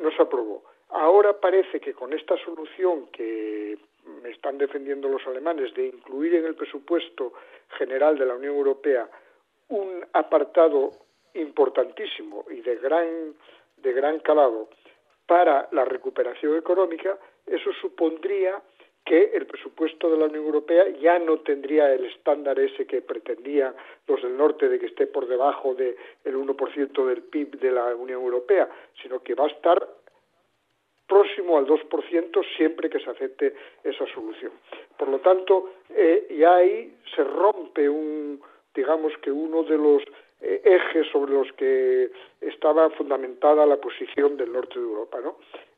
no se aprobó. Ahora parece que con esta solución que están defendiendo los alemanes de incluir en el presupuesto general de la Unión Europea un apartado importantísimo y de gran, de gran calado para la recuperación económica, eso supondría que el presupuesto de la Unión Europea ya no tendría el estándar ese que pretendían los del norte de que esté por debajo del 1% del PIB de la Unión Europea, sino que va a estar próximo al 2% siempre que se acepte esa solución. Por lo tanto, eh, ya ahí se rompe un, digamos que uno de los eh, ejes sobre los que estaba fundamentada la posición del norte de Europa, ¿no?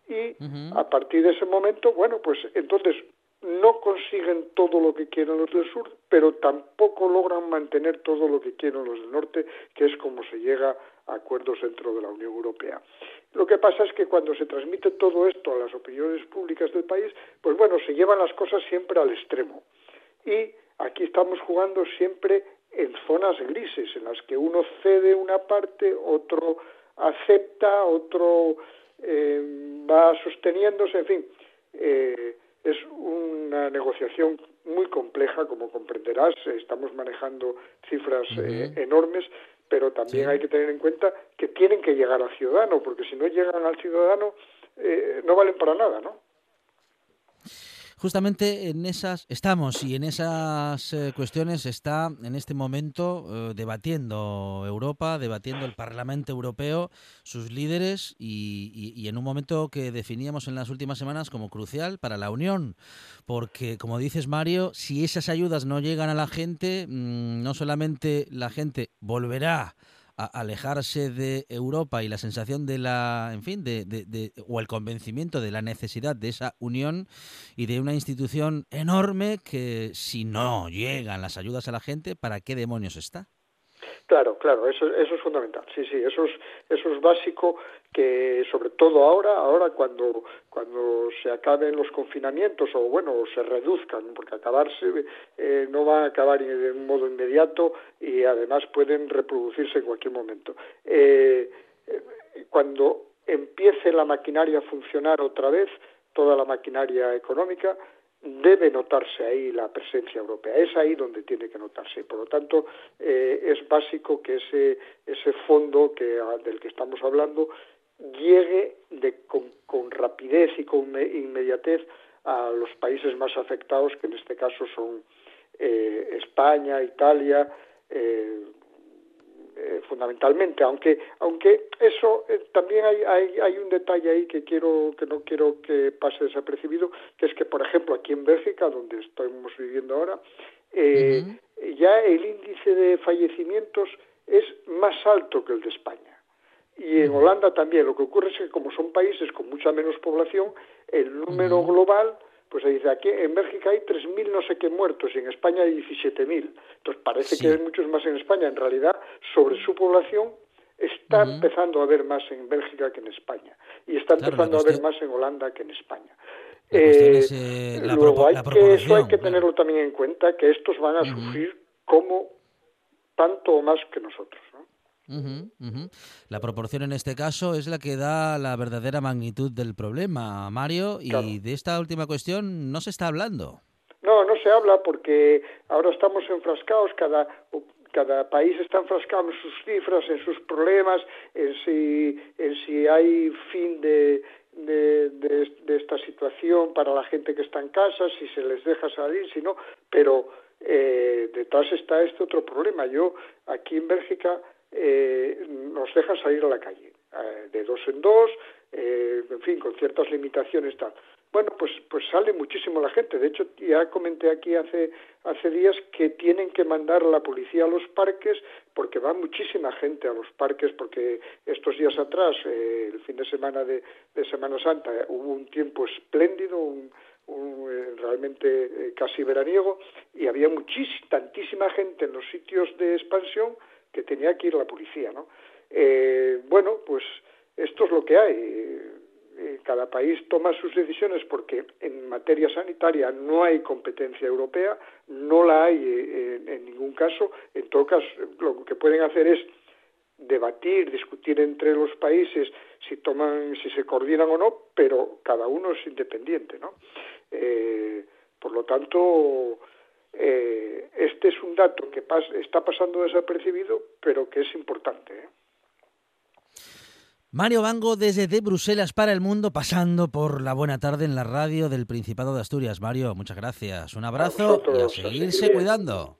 Y a partir de ese momento, bueno, pues entonces no consiguen todo lo que quieren los del sur, pero tampoco logran mantener todo lo que quieren los del norte, que es como se llega a acuerdos dentro de la Unión Europea. Lo que pasa es que cuando se transmite todo esto a las opiniones públicas del país, pues bueno, se llevan las cosas siempre al extremo. Y aquí estamos jugando siempre en zonas grises, en las que uno cede una parte, otro acepta, otro eh, va sosteniéndose, en fin. Eh, es una negociación muy compleja, como comprenderás. Estamos manejando cifras eh, enormes, pero también hay que tener en cuenta que tienen que llegar al ciudadano, porque si no llegan al ciudadano eh, no valen para nada, ¿no? Justamente en esas estamos y en esas eh, cuestiones está en este momento eh, debatiendo Europa, debatiendo el Parlamento Europeo, sus líderes y, en un momento que definíamos en las últimas semanas como crucial para la Unión, porque como dices Mario, si esas ayudas no llegan a la gente, mm, no solamente la gente volverá alejarse de Europa y la sensación de la, en fin, de, de, o el convencimiento de la necesidad de esa unión y de una institución enorme que si no llegan las ayudas a la gente, ¿para qué demonios está? Claro, claro, eso, eso es fundamental. Sí, sí, eso es, eso es básico que sobre todo ahora, ahora cuando, cuando se acaben los confinamientos o bueno, se reduzcan, porque acabarse eh, no va a acabar de un modo inmediato y además pueden reproducirse en cualquier momento. Eh, eh, cuando empiece la maquinaria a funcionar otra vez, toda la maquinaria económica, debe notarse ahí la presencia europea, es ahí donde tiene que notarse. Por lo tanto, eh, es básico que ese, ese fondo que, ah, del que estamos hablando llegue de, con, rapidez y con inmediatez a los países más afectados, que en este caso son eh, España, Italia, eh, eh, fundamentalmente, aunque aunque eso eh, también hay, hay, hay un detalle ahí que quiero que no quiero que pase desapercibido, que es que por ejemplo aquí en Bélgica, donde estamos viviendo ahora, eh, ya el índice de fallecimientos es más alto que el de España. Y en Holanda también. Lo que ocurre es que como son países con mucha menos población, el número global pues se dice, aquí en Bélgica hay 3.000 no sé qué muertos y en España hay 17.000. Entonces parece que hay muchos más en España. En realidad, sobre su población está empezando a haber más en Bélgica que en España. Y está empezando a haber más en Holanda que en España. Eh, eh, luego hay que, eso hay que tenerlo también en cuenta, que estos van a sufrir como tanto o más que nosotros. ¿no? La proporción en este caso es la que da la verdadera magnitud del problema, Mario, y de esta última cuestión no se está hablando. No, no se habla porque ahora estamos enfrascados, cada, cada país está enfrascado en sus cifras, en sus problemas, en si, en si hay fin de, de, de, esta situación para la gente que está en casa, si se les deja salir, si no, pero eh, detrás está este otro problema. Yo, aquí en Bélgica, eh, nos dejan salir a la calle, eh, de dos en dos, eh, en fin, con ciertas limitaciones tal. Bueno, pues, pues sale muchísimo la gente. De hecho, ya comenté aquí hace, hace días que tienen que mandar a la policía a los parques porque va muchísima gente a los parques porque estos días atrás, eh, el fin de semana de, Semana Santa, hubo un tiempo espléndido, un, eh, realmente eh, casi veraniego y había muchísima, tantísima gente en los sitios de expansión que tenía que ir la policía, ¿no? bueno, pues esto es lo que hay eh, cada país toma sus decisiones porque en materia sanitaria no hay competencia europea, no la hay eh, en, ningún caso. En todo caso, lo que pueden hacer es debatir, discutir entre los países si toman, si se coordinan o no, pero cada uno es independiente, ¿no? Eh, por lo tanto, este es un dato que está pasando desapercibido, pero que es importante. ¿eh? Mario Bango desde de Bruselas para el mundo, pasando por la buena tarde en la radio del Principado de Asturias. Mario, muchas gracias. Un abrazo y a seguirse cuidando.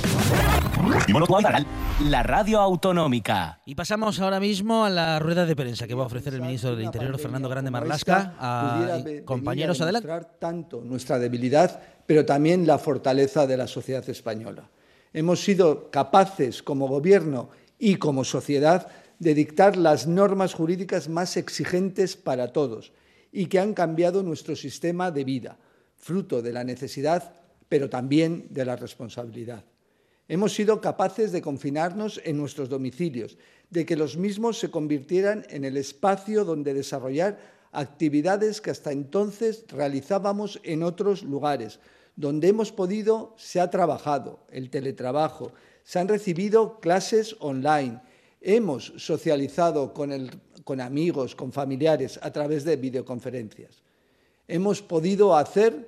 La radio autonómica. Y pasamos ahora mismo a la rueda de prensa que va a ofrecer el ministro del Interior, Fernando Grande Marlasca. A compañeros, adelante. tanto nuestra debilidad, pero también la fortaleza de la sociedad española. Hemos sido capaces como gobierno y como sociedad de dictar las normas jurídicas más exigentes para todos y que han cambiado nuestro sistema de vida, fruto de la necesidad, pero también de la responsabilidad. Hemos sido capaces de confinarnos en nuestros domicilios, de que los mismos se convirtieran en el espacio donde desarrollar actividades que hasta entonces realizábamos en otros lugares, donde hemos podido, se ha trabajado, el teletrabajo, se han recibido clases online, Hemos socializado con, amigos, con familiares a través de videoconferencias. Hemos podido hacer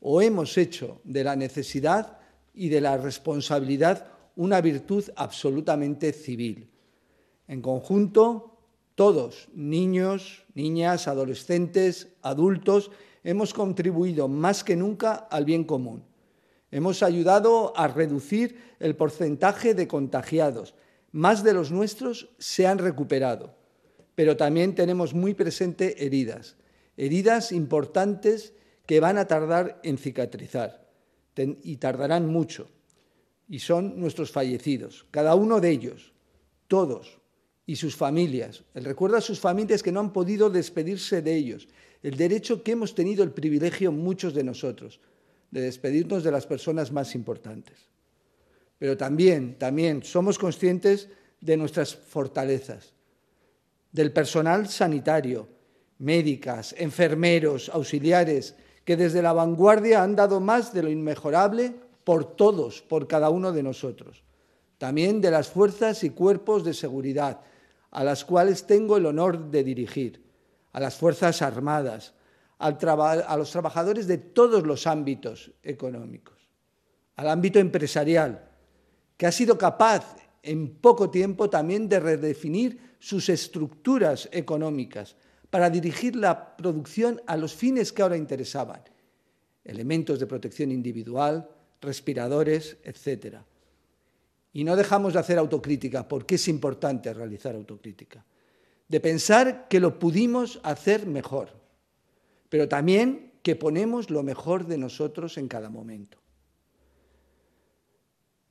o hemos hecho de la necesidad y de la responsabilidad una virtud absolutamente civil. En conjunto, todos, niños, niñas, adolescentes, adultos, hemos contribuido más que nunca al bien común. Hemos ayudado a reducir el porcentaje de contagiados, más de los nuestros se han recuperado, pero también tenemos muy presente heridas, heridas importantes que van a tardar en cicatrizar y tardarán mucho. Y son nuestros fallecidos, cada uno de ellos, todos, y sus familias. El recuerdo a sus familias que no han podido despedirse de ellos. El derecho que hemos tenido el privilegio muchos de nosotros de despedirnos de las personas más importantes pero también, también somos conscientes de nuestras fortalezas, del personal sanitario, médicas, enfermeros, auxiliares, que desde la vanguardia han dado más de lo inmejorable por todos, por cada uno de nosotros. También de las fuerzas y cuerpos de seguridad, a las cuales tengo el honor de dirigir, a las Fuerzas Armadas, a los trabajadores de todos los ámbitos económicos, al ámbito empresarial, que ha sido capaz en poco tiempo también de redefinir sus estructuras económicas para dirigir la producción a los fines que ahora interesaban, elementos de protección individual, respiradores, etc. Y no dejamos de hacer autocrítica, porque es importante realizar autocrítica, de pensar que lo pudimos hacer mejor, pero también que ponemos lo mejor de nosotros en cada momento.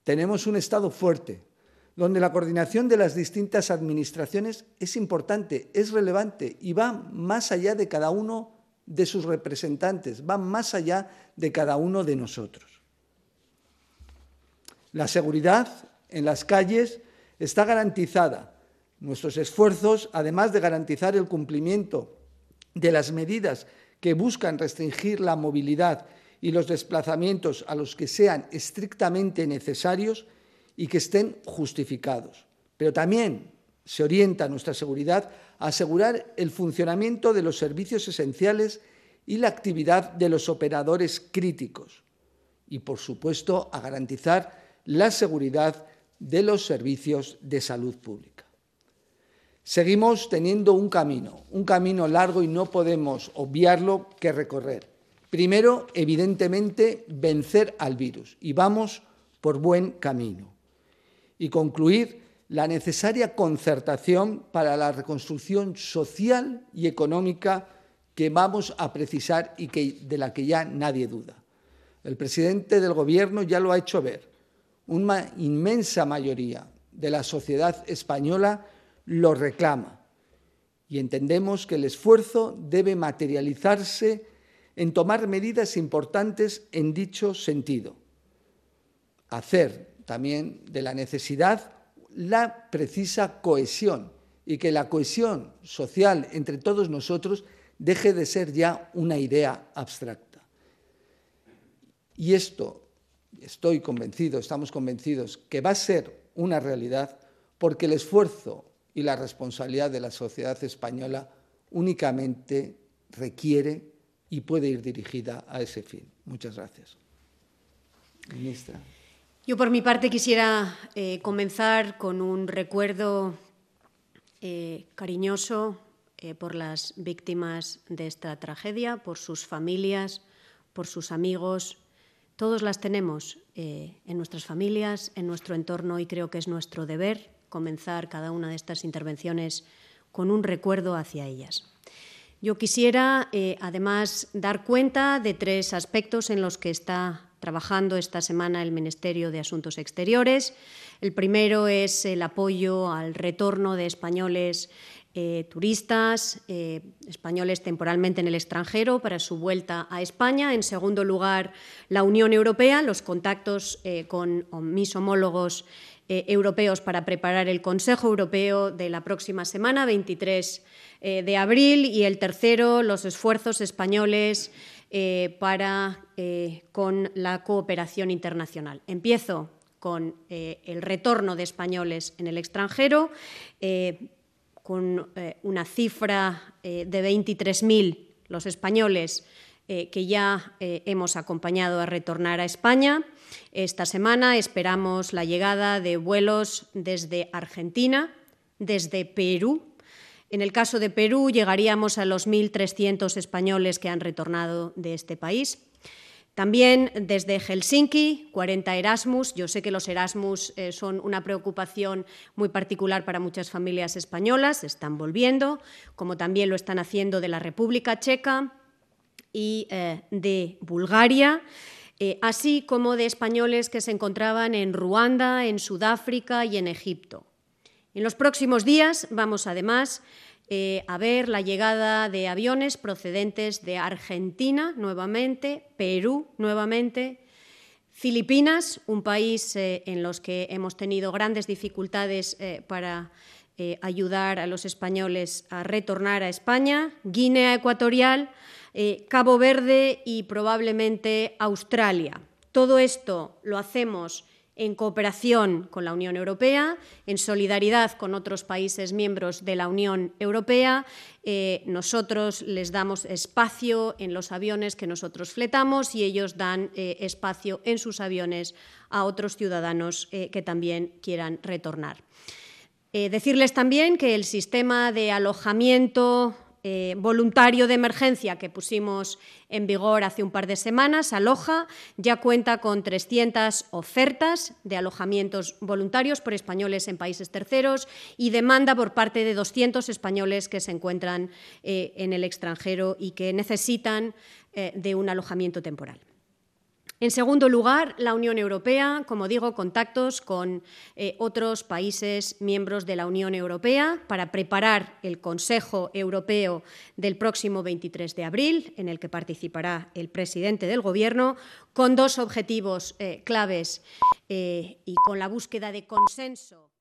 Tenemos un Estado fuerte, donde la coordinación de las distintas administraciones es importante, es relevante y va más allá de cada uno de sus representantes, va más allá de cada uno de nosotros. La seguridad en las calles está garantizada. Nuestros esfuerzos, además de garantizar el cumplimiento de las medidas que buscan restringir la movilidad y los desplazamientos a los que sean estrictamente necesarios y que estén justificados. Pero también se orienta nuestra seguridad a asegurar el funcionamiento de los servicios esenciales y la actividad de los operadores críticos y, por supuesto, a garantizar la seguridad de los servicios de salud pública. Seguimos teniendo un camino, un camino largo y no podemos obviarlo que recorrer. Primero, evidentemente, vencer al virus y vamos por buen camino. Y concluir la necesaria concertación para la reconstrucción social y económica que vamos a precisar y que, de la que ya nadie duda. El presidente del Gobierno ya lo ha hecho ver. Una inmensa mayoría de la sociedad española lo reclama y entendemos que el esfuerzo debe materializarse en tomar medidas importantes en dicho sentido. Hacer también de la necesidad la precisa cohesión y que la cohesión social entre todos nosotros deje de ser ya una idea abstracta. Y esto, estoy convencido, estamos convencidos, que va a ser una realidad porque el esfuerzo y la responsabilidad de la sociedad española únicamente requiere y puede ir dirigida a ese fin. Muchas gracias. Ministra. Yo, por mi parte, quisiera eh, comenzar con un recuerdo eh, cariñoso eh, por las víctimas de esta tragedia, por sus familias, por sus amigos. Todos las tenemos en nuestras familias, en nuestro entorno, y creo que es nuestro deber comenzar cada una de estas intervenciones con un recuerdo hacia ellas. Yo quisiera, además, dar cuenta de tres aspectos en los que está trabajando esta semana el Ministerio de Asuntos Exteriores. El primero es el apoyo al retorno de españoles eh, turistas, eh, españoles temporalmente en el extranjero para su vuelta a España. En segundo lugar, la Unión Europea, los contactos eh, con mis homólogos europeos para preparar el Consejo Europeo de la próxima semana, 23 de abril. Y el tercero, los esfuerzos españoles eh, para, eh, con la cooperación internacional. Empiezo con eh, el retorno de españoles en el extranjero, con una cifra de 23.000 los españoles que ya hemos acompañado a retornar a España. Esta semana esperamos la llegada de vuelos desde Argentina, desde Perú, en el caso de Perú, llegaríamos a los 1.300 españoles que han retornado de este país. También desde Helsinki, 40 Erasmus. Yo sé que los Erasmus eh, son una preocupación muy particular para muchas familias españolas, están volviendo, como también lo están haciendo de la República Checa y eh, de Bulgaria. Eh, así como de españoles que se encontraban en Ruanda, en Sudáfrica y en Egipto. En los próximos días vamos además eh, a ver la llegada de aviones procedentes de Argentina nuevamente, Perú nuevamente, Filipinas, un país eh, en los que hemos tenido grandes dificultades eh, para ayudar a los españoles a retornar a España, Guinea Ecuatorial, Cabo Verde y probablemente Australia. Todo esto lo hacemos en cooperación con la Unión Europea, en solidaridad con otros países miembros de la Unión Europea. Eh, nosotros les damos espacio en los aviones que nosotros fletamos y ellos dan eh, espacio en sus aviones a otros ciudadanos eh, que también quieran retornar. decirles también que el sistema de alojamiento eh, voluntario de emergencia que pusimos en vigor hace un par de semanas, Aloja, ya cuenta con 300 ofertas de alojamientos voluntarios por españoles en países terceros y demanda por parte de 200 españoles que se encuentran eh, en el extranjero y que necesitan eh, de un alojamiento temporal. En segundo lugar, la Unión Europea, como digo, contactos con eh, otros países miembros de la Unión Europea para preparar el Consejo Europeo del próximo 23 de abril, en el que participará el presidente del Gobierno, con dos objetivos eh, claves eh, y con la búsqueda de consenso